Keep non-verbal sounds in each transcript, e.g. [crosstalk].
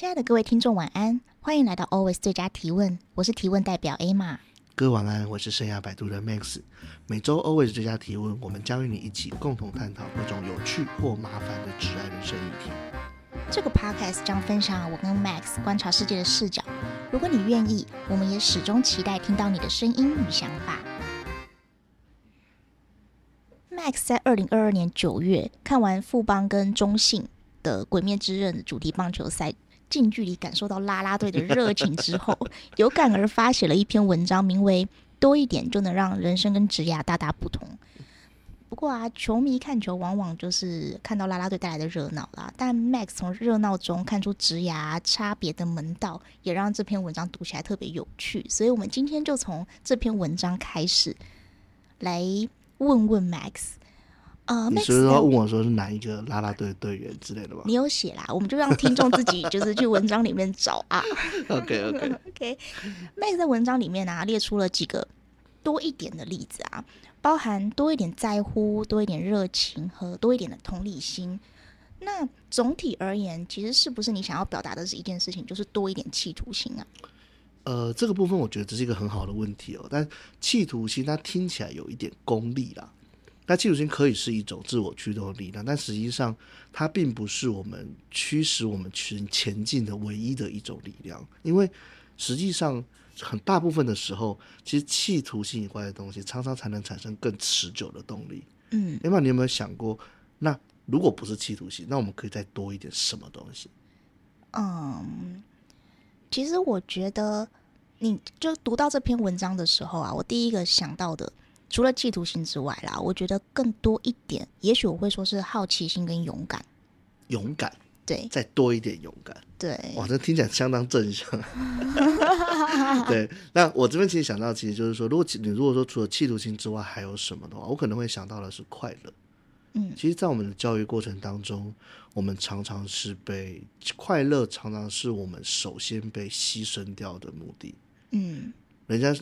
亲爱的各位听众，晚安！欢迎来到 Always 最佳提问，我是提问代表 Emma。各位晚安，我是生涯摆渡的 Max。每周 Always 最佳提问，我们将与你一起共同探讨各种有趣或麻烦的职涯人生议题。这个 Podcast 将分享我跟 Max 观察世界的视角。如果你愿意，我们也始终期待听到你的声音与想法。Max 在二零二二年九月看完富邦跟中信的《鬼灭之刃》的主题棒球赛。近距离感受到啦啦队的热情之后，[laughs] 有感而发写了一篇文章，名为“多一点就能让人生跟职涯大大不同”。不过啊，球迷看球往往就是看到啦啦队带来的热闹啦，但 Max 从热闹中看出职涯差别的门道，也让这篇文章读起来特别有趣。所以，我们今天就从这篇文章开始来问问 Max。啊，你是不是要问我说是哪一个啦啦队队员之类的吗？你有写啦，我们就让听众自己 [laughs] 就是去文章里面找啊。[laughs] OK OK [laughs] OK。Max 在文章里面啊列出了几个多一点的例子啊，包含多一点在乎、多一点热情和多一点的同理心。那总体而言，其实是不是你想要表达的是一件事情，就是多一点企图心啊？呃，这个部分我觉得这是一个很好的问题哦，但企图心它听起来有一点功利啦。那企图心可以是一种自我驱动的力量，但实际上它并不是我们驱使我们去前进的唯一的一种力量。因为实际上很大部分的时候，其实企图心以外的东西，常常才能产生更持久的动力。嗯，另外你有没有想过，那如果不是企图心，那我们可以再多一点什么东西？嗯，其实我觉得，你就读到这篇文章的时候啊，我第一个想到的。除了企图心之外啦，我觉得更多一点，也许我会说是好奇心跟勇敢。勇敢，对，再多一点勇敢，对。哇，这听起来相当正向。[laughs] 对，那我这边其实想到，其实就是说，如果你如果说除了企图心之外还有什么的话，我可能会想到的是快乐。嗯，其实，在我们的教育过程当中，我们常常是被快乐，常常是我们首先被牺牲掉的目的。嗯。人家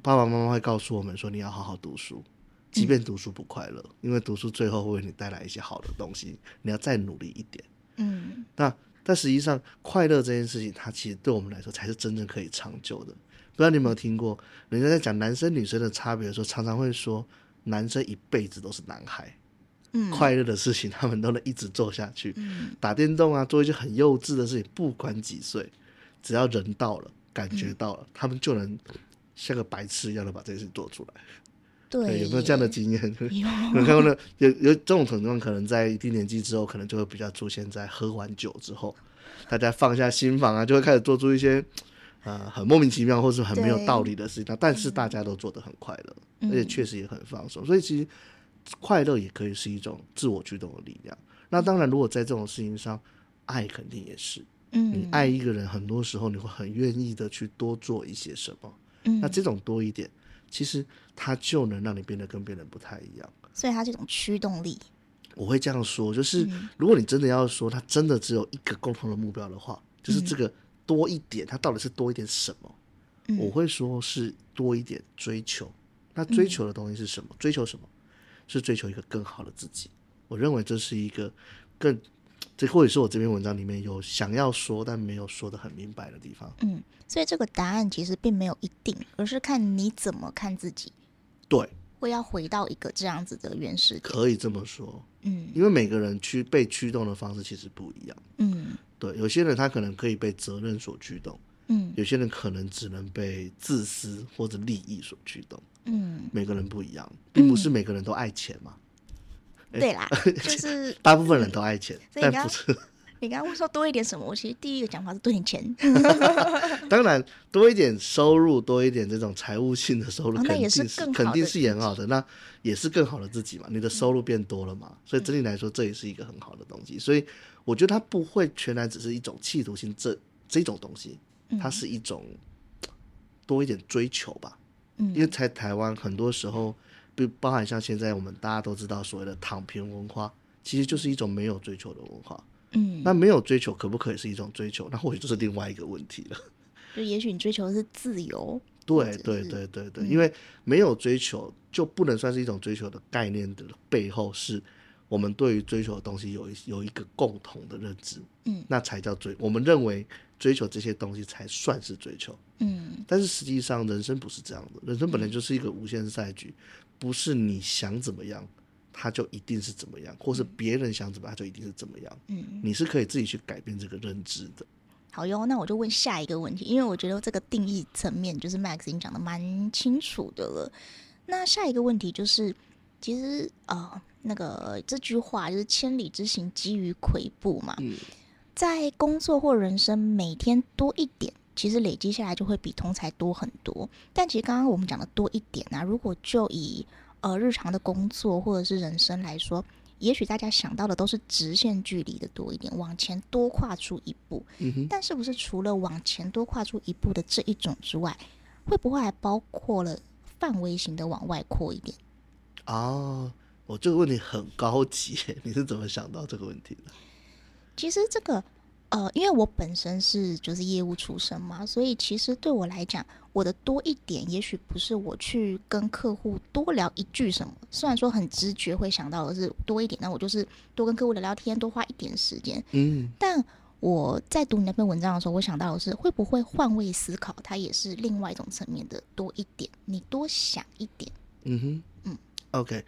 爸爸妈妈会告诉我们说：“你要好好读书，即便读书不快乐，嗯、因为读书最后会为你带来一些好的东西。你要再努力一点。”嗯，那但实际上，快乐这件事情，它其实对我们来说才是真正可以长久的。不知道你有没有听过，人家在讲男生女生的差别的时候，常常会说男生一辈子都是男孩。嗯，[laughs] 快乐的事情他们都能一直做下去。嗯，打电动啊，做一些很幼稚的事情，不管几岁，只要人到了。感觉到了，嗯、他们就能像个白痴一样的把这件事做出来。对，对，有没有这样的经验？有，[laughs] 有看过呢？有有这种情况，可能在一定年纪之后，可能就会比较出现在喝完酒之后，大家放下心防啊，就会开始做出一些呃很莫名其妙或是很没有道理的事情。但是大家都做得很快乐，嗯、而且确实也很放松。所以其实快乐也可以是一种自我驱动的力量。那当然，如果在这种事情上，爱肯定也是。嗯，你爱一个人，很多时候你会很愿意的去多做一些什么。嗯，那这种多一点，其实它就能让你变得跟别人不太一样。所以它是一种驱动力。我会这样说，就是如果你真的要说它真的只有一个共同的目标的话，就是这个多一点，它到底是多一点什么？嗯，我会说是多一点追求。那追求的东西是什么？追求什么？是追求一个更好的自己。我认为这是一个更。这或者是我这篇文章里面有想要说但没有说的很明白的地方。嗯，所以这个答案其实并没有一定，而是看你怎么看自己。对，会要回到一个这样子的原始点。可以这么说。嗯，因为每个人驱被驱动的方式其实不一样。嗯，对，有些人他可能可以被责任所驱动。嗯，有些人可能只能被自私或者利益所驱动。嗯，每个人不一样，并不是每个人都爱钱嘛。对啦，就是 [laughs] 大部分人都爱钱，但不是。你刚刚问说多一点什么？我其实第一个讲法是多一点钱。[laughs] 当然，多一点收入，多一点这种财务性的收入，肯定是肯定是很好的。那也是更好的自己嘛？你的收入变多了嘛？所以整体来说，这也是一个很好的东西。所以我觉得它不会全然只是一种企图心，这这种东西，它是一种多一点追求吧。嗯，因为在台湾很多时候。不包含像现在我们大家都知道所谓的躺平文化，其实就是一种没有追求的文化。嗯，那没有追求可不可以是一种追求？那或许就是另外一个问题了。[laughs] 就也许你追求的是自由。对对对对对，嗯，因为没有追求就不能算是一种追求的概念的背后是，我们对于追求的东西有一有一个共同的认知，嗯，那才叫追。我们认为追求这些东西才算是追求，嗯，但是实际上人生不是这样的，人生本来就是一个无限赛局，不是你想怎么样，他就一定是怎么样，或是别人想怎么样，它就一定是怎么样，嗯，你是可以自己去改变这个认知的。好哟，那我就问下一个问题，因为我觉得这个定义层面就是 Max 已经讲的蛮清楚的了。那下一个问题就是，其实呃，那个这句话就是“千里之行，基于跬步”嘛。嗯，在工作或人生每天多一点，其实累积下来就会比通才多很多。但其实刚刚我们讲的多一点啊，如果就以呃日常的工作或者是人生来说。也许大家想到的都是直线距离的多一点，往前多跨出一步。但是不是除了往前多跨出一步的这一种之外，会不会还包括了范围型的往外扩一点？哦，我这个问题很高级，[laughs] 你是怎么想到这个问题的？其实这个。呃，因为我本身是就是业务出身嘛，所以其实对我来讲，我的多一点，也许不是我去跟客户多聊一句什么。虽然说很直觉会想到的是多一点，那我就是多跟客户聊聊天，多花一点时间。嗯，但我在读你那篇文章的时候，我想到的是会不会换位思考，它也是另外一种层面的多一点，你多想一点。嗯哼，嗯，OK，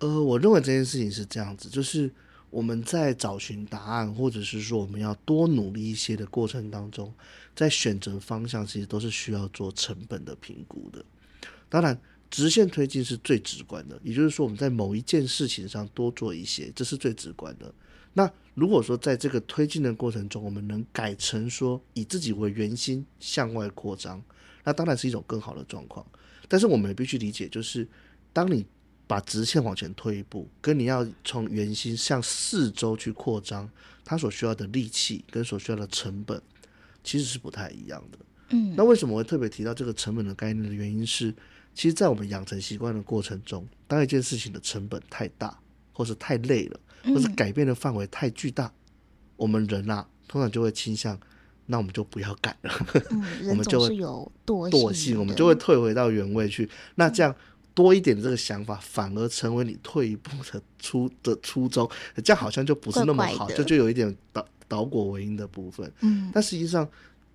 呃，我认为这件事情是这样子，就是。我们在找寻答案，或者是说我们要多努力一些的过程当中，在选择方向，其实都是需要做成本的评估的。当然，直线推进是最直观的，也就是说我们在某一件事情上多做一些，这是最直观的。那如果说在这个推进的过程中，我们能改成说以自己为圆心向外扩张，那当然是一种更好的状况。但是我们也必须理解，就是当你把直线往前推一步，跟你要从圆心向四周去扩张，它所需要的力气跟所需要的成本，其实是不太一样的。嗯，那为什么我会特别提到这个成本的概念的原因是，其实，在我们养成习惯的过程中，当一件事情的成本太大，或是太累了，或是改变的范围太巨大，嗯、我们人啊，通常就会倾向，那我们就不要改了。嗯，[laughs] 我们就会有惰惰性，我们就会退回到原位去。嗯、那这样。多一点这个想法，反而成为你退一步的初的初衷，这样好像就不是那么好，就就有一点倒倒果为因的部分。嗯，但实际上，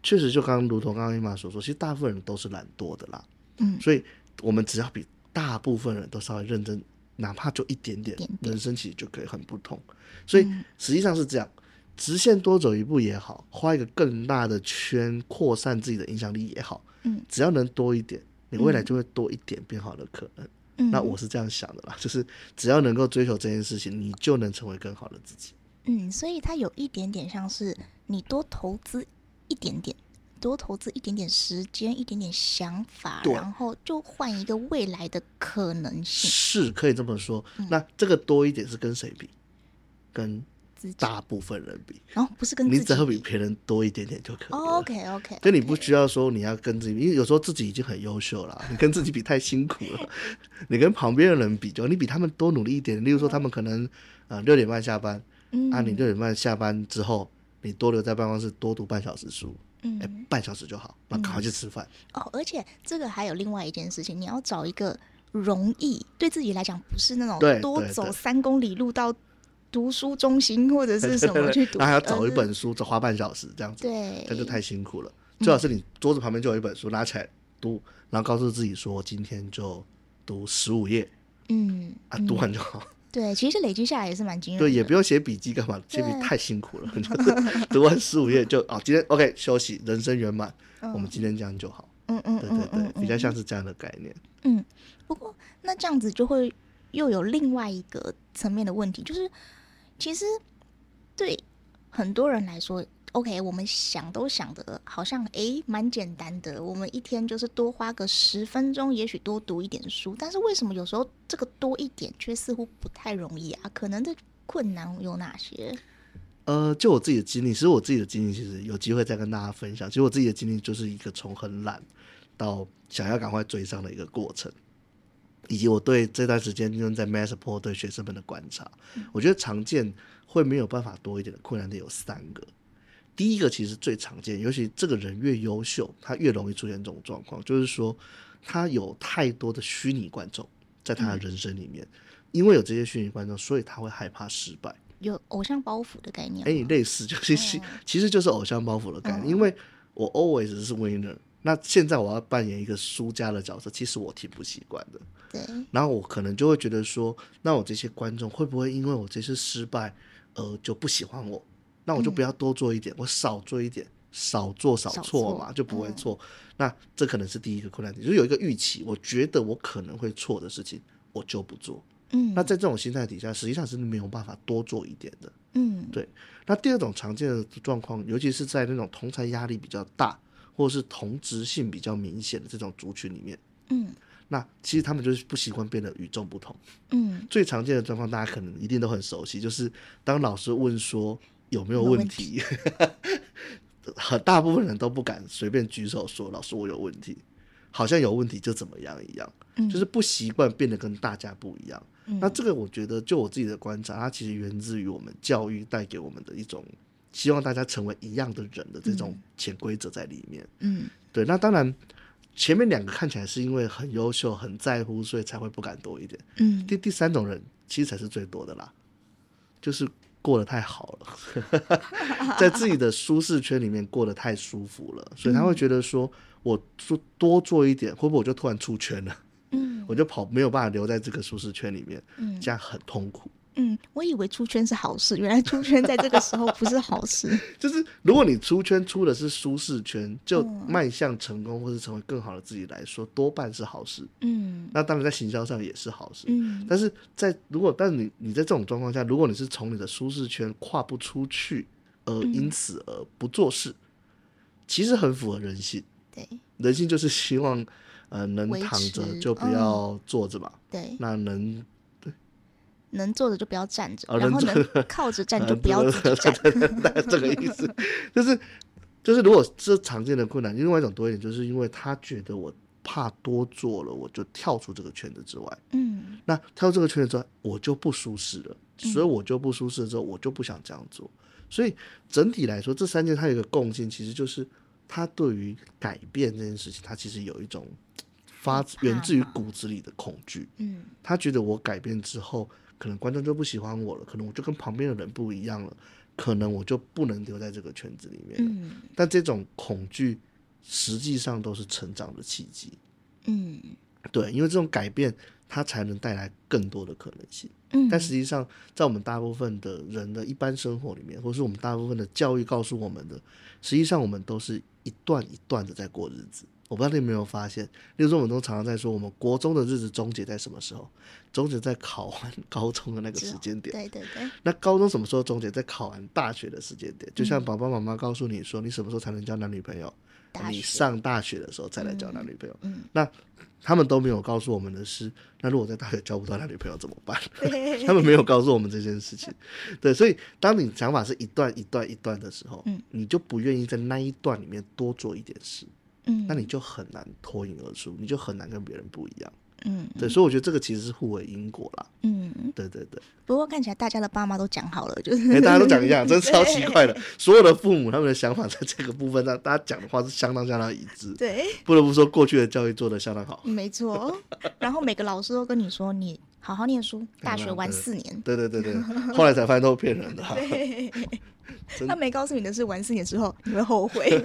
确实就刚刚如同刚刚 Emma 所说，其实大部分人都是懒惰的啦。嗯，所以我们只要比大部分人都稍微认真，哪怕就一点点，人生其实就可以很不同。所以实际上是这样，直线多走一步也好，画一个更大的圈，扩散自己的影响力也好。嗯，只要能多一点。你未来就会多一点变好的可能，嗯，那我是这样想的啦，就是只要能够追求这件事情，你就能成为更好的自己。嗯，所以它有一点点像是你多投资一点点，多投资一点点时间，一点点想法，然后就换一个未来的可能性，是可以这么说。嗯，那这个多一点是跟谁比？跟大部分人比，然后不是跟自己，你只要比别人多一点点就可以了。Oh, OK OK，就你不需要说你要跟自己，因为有时候自己已经很优秀了，[laughs] 你跟自己比太辛苦了。[laughs] 你跟旁边的人比，就你比他们多努力一点。例如说，他们可能呃六点半下班，嗯，啊，你六点半下班之后，你多留在办公室多读半小时书，嗯，哎，半小时就好，那赶快去吃饭。哦，而且这个还有另外一件事情，你要找一个容易对自己来讲不是那种多走三公里路到。读书中心或者是什么去读，那还要找一本书，只花半小时这样子，对，那就太辛苦了。最好是你桌子旁边就有一本书，拿起来读，然后告诉自己说，今天就读十五页，嗯，啊，读完就好。对，其实累积下来也是蛮惊人的。对，也不用写笔记干嘛，写笔太辛苦了。就是 [laughs] 读完十五页就啊，今天 OK 休息，人生圆满，我们今天这样就好。嗯嗯，对对对，比较像是这样的概念。嗯，不过那这样子就会又有另外一个层面的问题，就是。其实，对很多人来说，OK，我们想都想的，好像诶蛮简单的。我们一天就是多花个十分钟，也许多读一点书。但是为什么有时候这个多一点却似乎不太容易啊？可能的困难有哪些？呃，就我自己的经历，其实我自己的经历其实有机会再跟大家分享。其实我自己的经历就是一个从很懒到想要赶快追上的一个过程。以及我对这段时间就是在 Massport 对学生们的观察，嗯、我觉得常见会没有办法多一点的困难点有三个。第一个其实最常见，尤其这个人越优秀，他越容易出现这种状况，就是说他有太多的虚拟观众在他的人生里面，嗯、因为有这些虚拟观众，所以他会害怕失败，有偶像包袱的概念。哎，类似就是其其实就是偶像包袱的概念，嗯、因为我 always 是 winner，那现在我要扮演一个输家的角色，其实我挺不习惯的。对，然后我可能就会觉得说，那我这些观众会不会因为我这次失败，而，就不喜欢我？那我就不要多做一点，嗯、我少做一点，少做少错嘛，就不会错。嗯、那这可能是第一个困难点，就是有一个预期，我觉得我可能会错的事情，我就不做。嗯，那在这种心态底下，实际上是没有办法多做一点的。嗯，对。那第二种常见的状况，尤其是在那种同侪压力比较大，或者是同质性比较明显的这种族群里面，嗯，那其实他们就是不习惯变得与众不同。嗯，最常见的状况，大家可能一定都很熟悉，就是当老师问说有没有问题，[laughs] 很大部分人都不敢随便举手说老师我有问题，好像有问题就怎么样一样，嗯，就是不习惯变得跟大家不一样。嗯，那这个我觉得，就我自己的观察，它其实源自于我们教育带给我们的一种希望大家成为一样的人的这种潜规则在里面。嗯，对。那当然，前面两个看起来是因为很优秀、很在乎，所以才会不敢多一点。嗯，第第三种人其实才是最多的啦，就是过得太好了，[laughs] 在自己的舒适圈里面过得太舒服了，所以他会觉得说，我做多做一点，会不会我就突然出圈了？嗯，我就跑没有办法留在这个舒适圈里面，嗯，这样很痛苦。嗯，我以为出圈是好事，原来出圈在这个时候不是好事。[laughs] 就是如果你出圈出的是舒适圈，就迈向成功或是成为更好的自己来说，多半是好事。嗯，那当然在行销上也是好事。嗯，但是在如果但是你你在这种状况下，如果你是从你的舒适圈跨不出去，而因此而不做事，嗯，其实很符合人性。对，人性就是希望。呃，能躺着就不要坐着嘛。嗯、对，那能能坐着就不要站着，哦、然后能 [laughs] 靠着站就不要 [laughs] 站。这个意思就是就是，如果是常见的困难，另外一种多一点，就是因为他觉得我怕多做了，我就跳出这个圈子之外。嗯，那跳出这个圈子之外，我就不舒适了，所以我就不舒适之后，我就不想这样做。所以整体来说，这三件它有一个共性，其实就是他对于改变这件事情，他其实有一种。发源自于骨子里的恐惧，嗯，他觉得我改变之后，可能观众就不喜欢我了，可能我就跟旁边的人不一样了，可能我就不能留在这个圈子里面了。嗯，但这种恐惧实际上都是成长的契机。嗯，对，因为这种改变，它才能带来更多的可能性。嗯，但实际上，在我们大部分的人的一般生活里面，或是我们大部分的教育告诉我们的，实际上我们都是一段一段的在过日子。我不知道你有没有发现，例如说，我们都常常在说，我们国中的日子终结在什么时候？终结在考完高中的那个时间点。对对对。那高中什么时候终结？在考完大学的时间点。就像爸爸妈妈告诉你说，你什么时候才能交男女朋友？你上大学的时候再来交男女朋友。嗯。那他们都没有告诉我们的是，那如果在大学交不到男女朋友怎么办？[laughs] 他们没有告诉我们这件事情。[laughs] 对，所以当你想法是一段一段一段的时候，嗯，你就不愿意在那一段里面多做一点事。嗯，那你就很难脱颖而出，你就很难跟别人不一样。嗯，对，所以我觉得这个其实是互为因果啦。嗯，对对对。不过看起来大家的爸妈都讲好了，就是大家都讲一样，[laughs] 真是超奇怪的。所有的父母他们的想法在这个部分上，大家讲的话是相当相当一致。对，不得不说过去的教育做的相当好。没错。[laughs] 然后每个老师都跟你说，你好好念书，大学玩四年。对对对对，[laughs] 后来才发现都是骗人的。对。他没告诉你的是，玩四年之后你会后悔。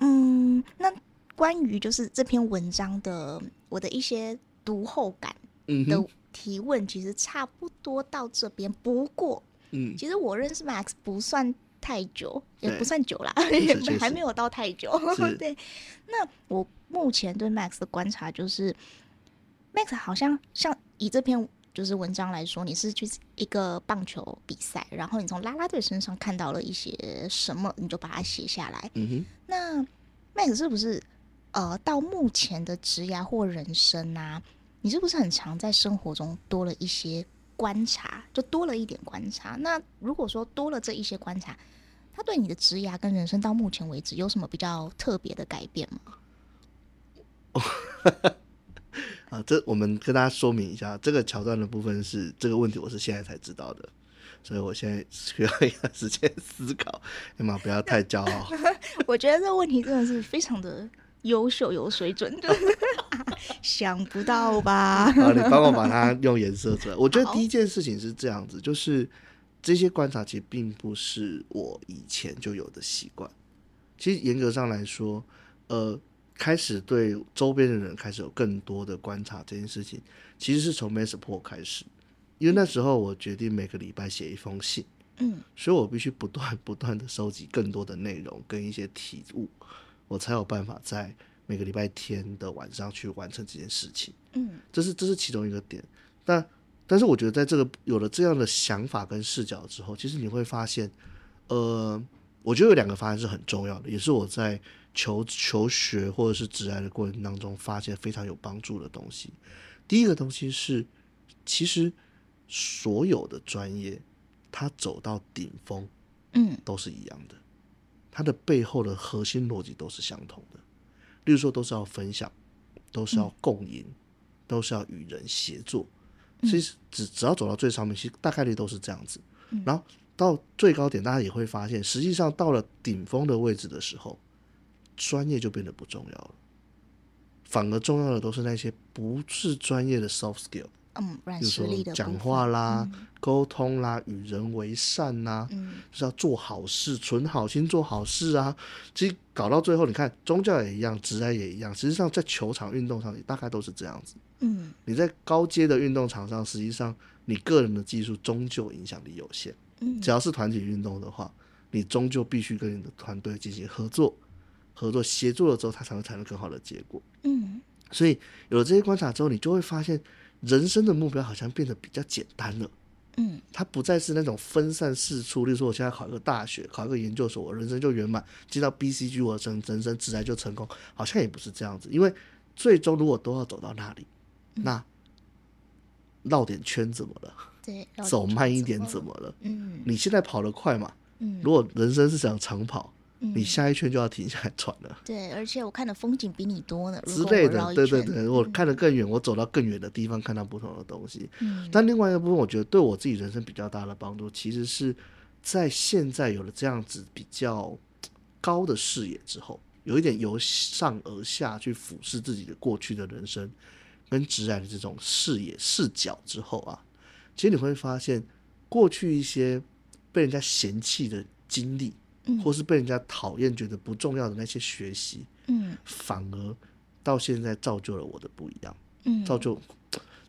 嗯，那关于就是这篇文章的我的一些读后感的提问，其实差不多到这边。嗯、不过，嗯，其实我认识 Max 不算太久，也不算久啦，[laughs] 也还没有到太久。[laughs] 对，那我目前对 Max 的观察就是，Max 好像像以这篇就是文章来说，你是去一个棒球比赛，然后你从啦啦队身上看到了一些什么，你就把它写下来。嗯哼，那 Max 是不是呃，到目前的职涯或人生啊，你是不是很常在生活中多了一些观察，就多了一点观察？那如果说多了这一些观察，他对你的职涯跟人生到目前为止有什么比较特别的改变吗？哦 [laughs] 啊，这我们跟大家说明一下，这个桥段的部分是这个问题，我是现在才知道的，所以我现在需要一段时间思考，起码不要太骄傲。[laughs] 我觉得这个问题真的是非常的优秀、有水准，的 [laughs] 想不到吧？[laughs] 好，你帮我把它用颜色出来。我觉得第一件事情是这样子，就是这些观察其实并不是我以前就有的习惯。其实严格上来说，呃，开始对周边的人开始有更多的观察这件事情，其实是从 Masterport 开始，因为那时候我决定每个礼拜写一封信。嗯，所以我必须不断不断的收集更多的内容跟一些体悟，我才有办法在每个礼拜天的晚上去完成这件事情。嗯，这是这是其中一个点。但但是我觉得在这个有了这样的想法跟视角之后，其实你会发现，呃，我觉得有两个发现是很重要的，也是我在求求学或者是职涯的过程当中发现非常有帮助的东西。第一个东西是，其实所有的专业。它走到顶峰，嗯，都是一样的，它的背后的核心逻辑都是相同的。例如说，都是要分享，都是要共赢，嗯、都是要与人协作。其实只只要走到最上面，其实大概率都是这样子。嗯、然后到最高点，大家也会发现，实际上到了顶峰的位置的时候，专业就变得不重要了，反而重要的都是那些不是专业的 soft skill。嗯，比如说讲话啦、沟、嗯、通啦、与人为善呐，嗯、就是要做好事、存好心、做好事啊。其实搞到最后，你看宗教也一样，职业也一样。实际上，在球场运动上，也大概都是这样子。嗯，你在高阶的运动场上，实际上你个人的技术终究影响力有限。嗯，只要是团体运动的话，你终究必须跟你的团队进行合作、合作协作了之后，它才能产生更好的结果。嗯，所以有了这些观察之后，你就会发现。人生的目标好像变得比较简单了，嗯，它不再是那种分散四处。例如说，我现在考一个大学，考一个研究所，我人生就圆满，进到 BCG，我人人生自然就成功。好像也不是这样子，因为最终如果都要走到那里，嗯、那绕点圈怎么了？对，走慢一点怎么了？嗯，你现在跑得快嘛？嗯，如果人生是想长跑。你下一圈就要停下来喘了。对，而且我看的风景比你多呢。之类的，对对对，我看得更远，我走到更远的地方，看到不同的东西。嗯。但另外一个部分，我觉得对我自己人生比较大的帮助，其实是在现在有了这样子比较高的视野之后，有一点由上而下去俯视自己的过去的人生跟直然的这种视野视角之后啊，其实你会发现，过去一些被人家嫌弃的经历。或是被人家讨厌、觉得不重要的那些学习，嗯，反而到现在造就了我的不一样，嗯，造就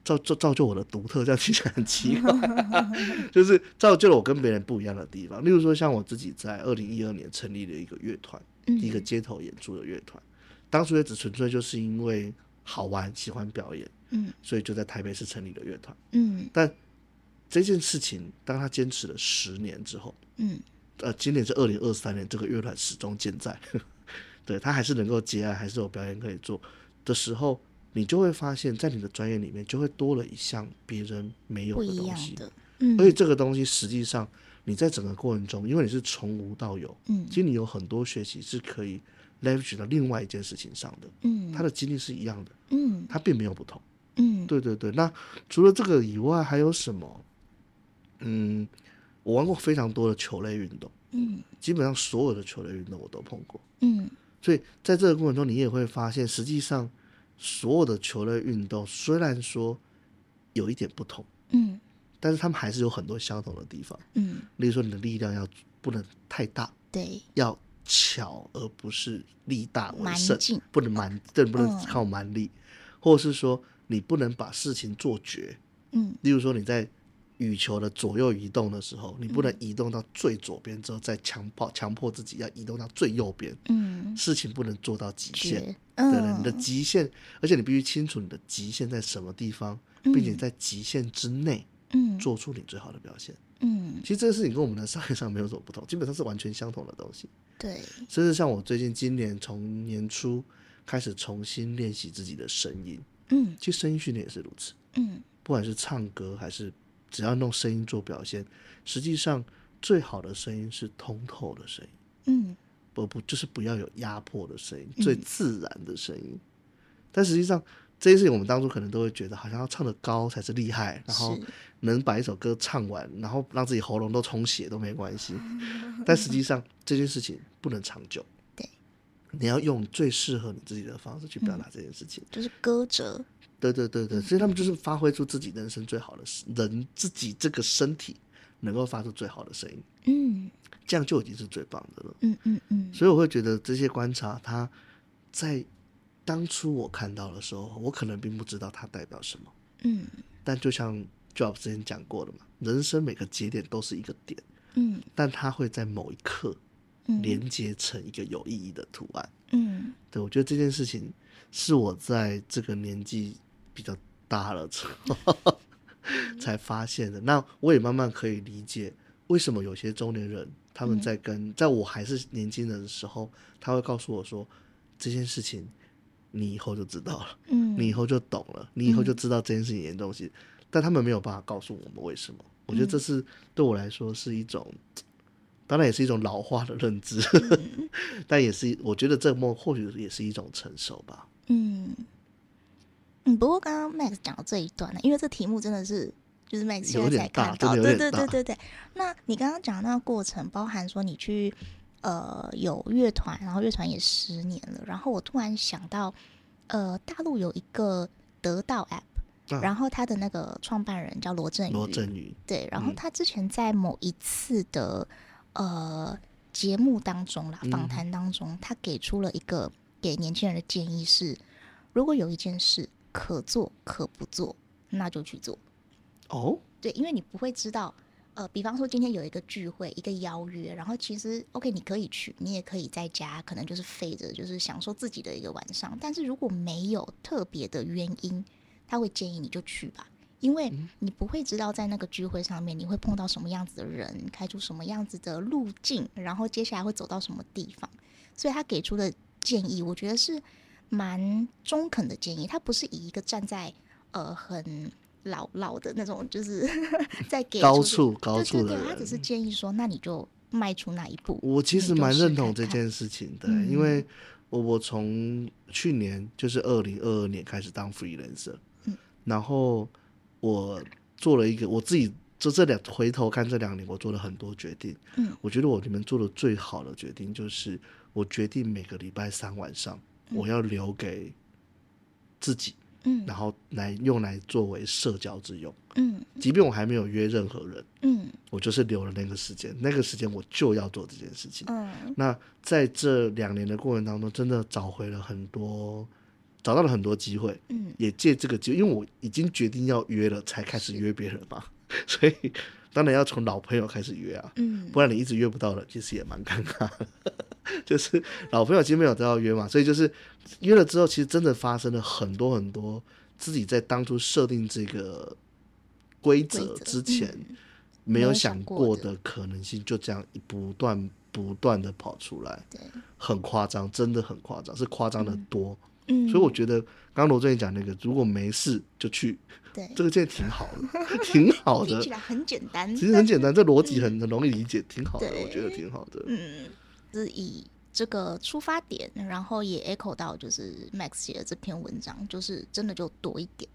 造就造就我的独特，这样听起来很奇怪，[laughs] 就是造就了我跟别人不一样的地方。例如说，像我自己在二零一二年成立了一个乐团，嗯、一个街头演出的乐团，当初也只纯粹就是因为好玩、喜欢表演，嗯，所以就在台北市成立了乐团，嗯，但这件事情当他坚持了十年之后，嗯。呃，今年是二零二三年，这个乐团始终健在，呵 [laughs] 呵对他还是能够接案，还是有表演可以做。的时候，你就会发现，在你的专业里面就会多了一项别人没有的东西。嗯，而且这个东西实际上你在整个过程中，因为你是从无到有，嗯，其实你有很多学习是可以 leverage 到另外一件事情上的，嗯，他的经历是一样的，嗯，他并没有不同，嗯，对对对。那除了这个以外，还有什么？嗯。我玩过非常多的球类运动，嗯，基本上所有的球类运动我都碰过，嗯，所以在这个过程中，你也会发现，实际上所有的球类运动虽然说有一点不同，嗯，但是他们还是有很多相同的地方，嗯，例如说你的力量要不能太大，对，要巧而不是力大为胜，不能蛮，对，不能靠蛮力，或者是说你不能把事情做绝，嗯，例如说你在。羽球的左右移动的时候，你不能移动到最左边之后再强迫强迫自己要移动到最右边。嗯，事情不能做到极限，嗯、对了，你的极限，而且你必须清楚你的极限在什么地方，并且在极限之内，嗯，做出你最好的表现。嗯，其实这个事情跟我们的商业上没有什么不同，基本上是完全相同的东西。对，甚至像我最近今年从年初开始重新练习自己的声音，嗯，其实声音训练也是如此。嗯，不管是唱歌还是。只要用声音做表现，实际上最好的声音是通透的声音，嗯，不不就是不要有压迫的声音，嗯、最自然的声音。但实际上这些事情，我们当初可能都会觉得，好像要唱的高才是厉害，然后能把一首歌唱完，然后让自己喉咙都充血都没关系。[laughs] 但实际上这件事情不能长久，对，你要用最适合你自己的方式去表达这件事情，嗯、就是歌者。对对对对，所以他们就是发挥出自己人生最好的人，自己这个身体能够发出最好的声音。嗯，这样就已经是最棒的了。嗯嗯嗯。所以我会觉得这些观察，它在当初我看到的时候，我可能并不知道它代表什么。嗯。但就像 Jobs 之前讲过的嘛，人生每个节点都是一个点。嗯。但它会在某一刻。连接成一个有意义的图案。嗯，对，我觉得这件事情是我在这个年纪比较大了之后才发现的。那我也慢慢可以理解为什么有些中年人他们在跟在我还是年轻人的时候，他会告诉我说这件事情你以后就知道了，嗯，你以后就懂了，你以后就知道这件事情的东西。但他们没有办法告诉我们为什么。我觉得这是对我来说是一种。当然也是一种老化的认知，嗯、[laughs] 但也是我觉得这梦或许也是一种成熟吧。嗯嗯，不过刚刚 Max 讲的这一段呢，因为这题目真的是就是 Max 现在才看到，对对对对对。那你刚刚讲的那个过程，包含说你去呃有乐团，然后乐团也十年了，然后我突然想到，呃，大陆有一个得到 App，、啊、然后他的那个创办人叫罗振宇，罗振宇对，然后他之前在某一次的。呃，节目当中啦，访谈当中，他给出了一个给年轻人的建议是：如果有一件事可做可不做，那就去做。哦，对，因为你不会知道，呃，比方说今天有一个聚会，一个邀约，然后其实 OK，你可以去，你也可以在家，可能就是废着，就是享受自己的一个晚上。但是如果没有特别的原因，他会建议你就去吧。因为你不会知道在那个聚会上面你会碰到什么样子的人，开出什么样子的路径，然后接下来会走到什么地方。所以他给出的建议，我觉得是蛮中肯的建议。他不是以一个站在呃很老老的那种，就是 [laughs] 在给高处高处的他只是建议说，那你就迈出那一步。我其实蛮认同这件事情的，嗯、因为我我从去年就是二零二二年开始当 freelancer，嗯，然后。我做了一个我自己，就这两回头看这两年，我做了很多决定。嗯，我觉得我里面做的最好的决定就是，我决定每个礼拜三晚上，我要留给自己，嗯，然后来用来作为社交之用，嗯，即便我还没有约任何人，嗯，我就是留了那个时间，那个时间我就要做这件事情。嗯，那在这两年的过程当中，真的找回了很多。找到了很多机会，嗯，也借这个机会，因为我已经决定要约了，才开始约别人嘛，[laughs] 所以当然要从老朋友开始约啊，嗯，不然你一直约不到了，其实也蛮尴尬的。[laughs] 就是老朋友其实没有都要约嘛，所以就是约了之后，其实真的发生了很多很多自己在当初设定这个规则之前没有想过的可能性，就这样一不断不断的跑出来，对，很夸张，真的很夸张，是夸张的多。嗯，所以我觉得刚刚罗振宇讲那个，如果没事就去，对，这个建议挺好的，挺好的，听起来很简单，其实很简单，这逻辑很很容易理解，挺好的，我觉得挺好的。嗯，是以这个出发点，然后也 echo 到就是 Max 写的这篇文章，就是真的就多一点。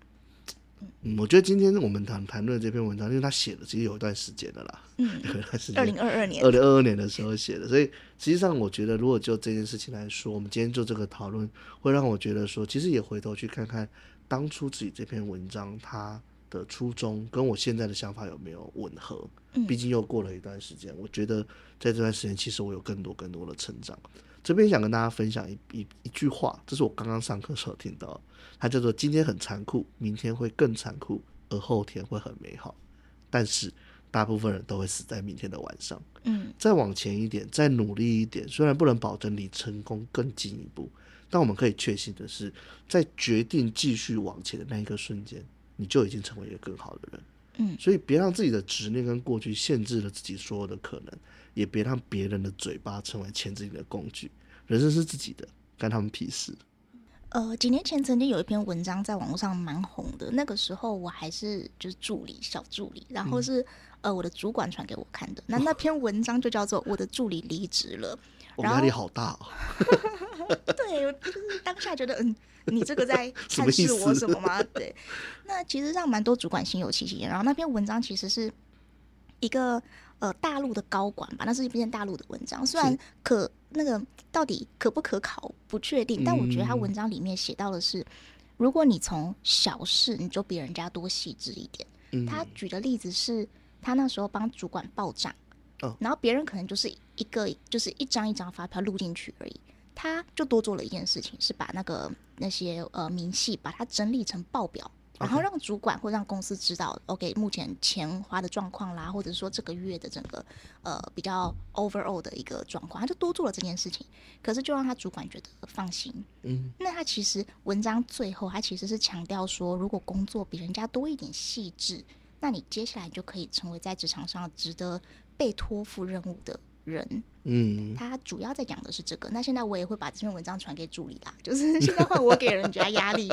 嗯，我觉得今天我们谈谈论这篇文章，因为他写的其实有一段时间的啦，嗯，有一段时间，二零二二年，二零二二年的时候写的，所以实际上我觉得，如果就这件事情来说，我们今天做这个讨论，会让我觉得说，其实也回头去看看当初自己这篇文章它的初衷跟我现在的想法有没有吻合。嗯，毕竟又过了一段时间，我觉得在这段时间，其实我有更多更多的成长。这边想跟大家分享一一一句话，这是我刚刚上课时候听到的，它叫做“今天很残酷，明天会更残酷，而后天会很美好”。但是大部分人都会死在明天的晚上。嗯，再往前一点，再努力一点，虽然不能保证离成功更进一步，但我们可以确信的是，在决定继续往前的那一个瞬间，你就已经成为一个更好的人。嗯，所以别让自己的执念跟过去限制了自己所有的可能。也别让别人的嘴巴成为牵制你的工具。人生是自己的，干他们屁事。呃，几年前曾经有一篇文章在网络上蛮红的，那个时候我还是就是助理，小助理，然后是、嗯、呃我的主管传给我看的。那那篇文章就叫做《我的助理离职了》，然后压力好大哦。[laughs] [laughs] 对，就是当下觉得嗯，你这个在 [laughs] 暗示我什么吗？对，那其实让蛮多主管心有戚戚焉。然后那篇文章其实是一个。呃大陆的高管吧，那是一篇大陆的文章，虽然可那个到底可不可考不确定，但我觉得他文章里面写到的是，嗯、如果你从小事你就比人家多细致一点。嗯、他举的例子是他那时候帮主管报账，哦、然后别人可能就是一个就是一张一张发票录进去而已。他就多做了一件事情，是把那个那些呃明细把它整理成报表，然后让主管或让公司知道，OK，目前钱花的状况啦，或者说这个月的整个呃比较 overall 的一个状况，他就多做了这件事情。可是就让他主管觉得放心。嗯，那他其实文章最后他其实是强调说，如果工作比人家多一点细致，那你接下来就可以成为在职场上值得被托付任务的人，嗯，他主要在讲的是这个。那现在我也会把这篇文章传给助理啦，就是 [laughs] 现在换我给人家压力。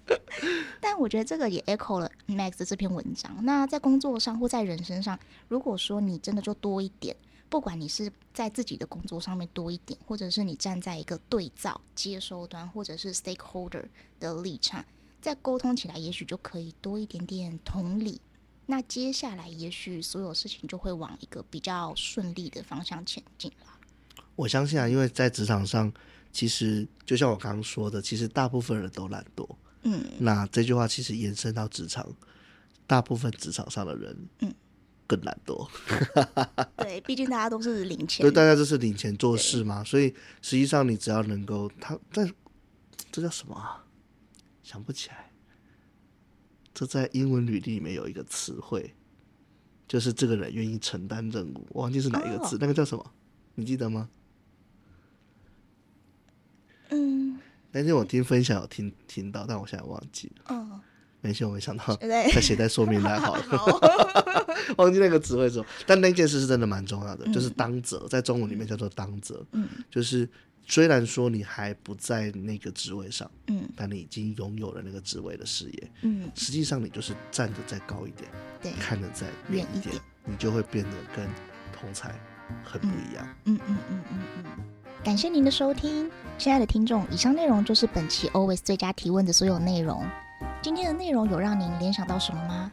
[laughs] 但我觉得这个也 echo 了 Max 的这篇文章。那在工作上或在人身上，如果说你真的就多一点，不管你是在自己的工作上面多一点，或者是你站在一个对照接收端或者是 stakeholder 的立场，在沟通起来，也许就可以多一点点同理。那接下来，也许所有事情就会往一个比较顺利的方向前进了。我相信啊，因为在职场上，其实就像我刚刚说的，其实大部分人都懒惰。嗯，那这句话其实延伸到职场，大部分职场上的人，嗯，更懒惰。嗯、对，毕竟大家都是领钱，对，大家都是领钱做事嘛，所以实际上你只要能够，他在这叫什么啊？想不起来。这在英文履历里面有一个词汇，就是这个人愿意承担任务。我忘记是哪一个字，oh. 那个叫什么？你记得吗？嗯，那天我听分享有听听到，但我现在忘记了。嗯，oh. 没事，我没想到，[laughs] 他写在说明栏好了。[laughs] 忘记那个词汇之后，但那件事是真的蛮重要的，嗯、就是当责，在中文里面叫做当责。嗯，就是。虽然说你还不在那个职位上，嗯，但你已经拥有了那个职位的视野，嗯，实际上你就是站得再高一点，对，看得再远一点，你就会变得跟同才很不一样。嗯嗯嗯嗯嗯。感谢您的收听，亲爱的听众，以上内容就是本期 Always 最佳提问的所有内容。今天的内容有让您联想到什么吗？